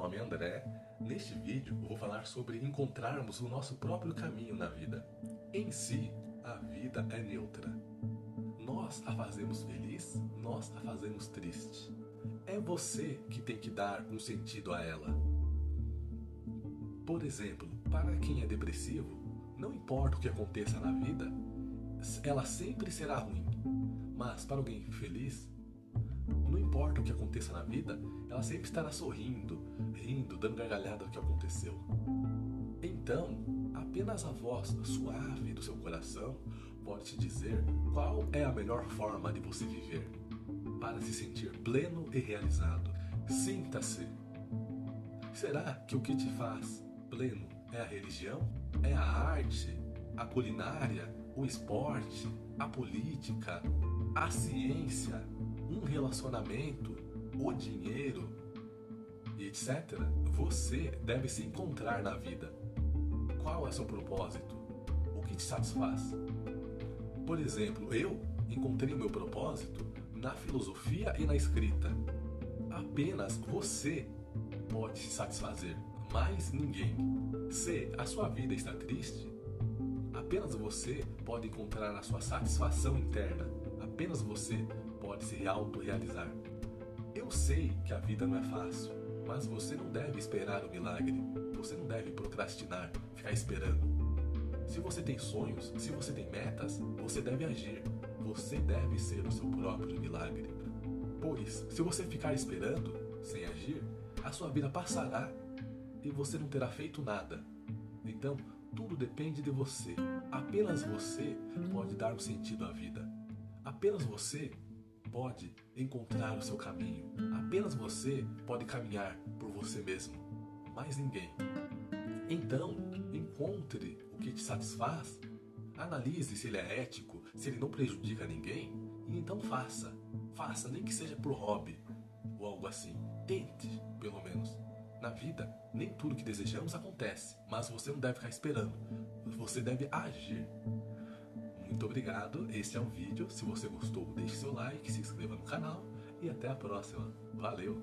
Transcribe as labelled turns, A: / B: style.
A: nome é André. Neste vídeo vou falar sobre encontrarmos o nosso próprio caminho na vida. Em si, a vida é neutra. Nós a fazemos feliz, nós a fazemos triste. É você que tem que dar um sentido a ela. Por exemplo, para quem é depressivo, não importa o que aconteça na vida, ela sempre será ruim. Mas para alguém feliz, não importa o que aconteça na vida, ela sempre estará sorrindo, rindo, dando gargalhada do que aconteceu. Então, apenas a voz suave do seu coração pode te dizer qual é a melhor forma de você viver para se sentir pleno e realizado. Sinta-se. Será que o que te faz pleno é a religião? É a arte? A culinária? O esporte? A política? A ciência? um relacionamento, o dinheiro, etc., você deve se encontrar na vida. Qual é seu propósito? O que te satisfaz? Por exemplo, eu encontrei meu propósito na filosofia e na escrita. Apenas você pode se satisfazer, mais ninguém. Se a sua vida está triste, apenas você pode encontrar a sua satisfação interna. Apenas você pode se autorrealizar. Eu sei que a vida não é fácil, mas você não deve esperar o milagre. Você não deve procrastinar, ficar esperando. Se você tem sonhos, se você tem metas, você deve agir. Você deve ser o seu próprio milagre. Pois, se você ficar esperando, sem agir, a sua vida passará e você não terá feito nada. Então, tudo depende de você. Apenas você pode dar um sentido à vida. Apenas você pode encontrar o seu caminho. Apenas você pode caminhar por você mesmo. Mais ninguém. Então, encontre o que te satisfaz, analise se ele é ético, se ele não prejudica ninguém, e então faça. Faça, nem que seja por hobby ou algo assim. Tente, pelo menos. Na vida, nem tudo que desejamos acontece, mas você não deve ficar esperando. Você deve agir. Muito obrigado, este é um vídeo. Se você gostou, deixe seu like, se inscreva no canal e até a próxima. Valeu!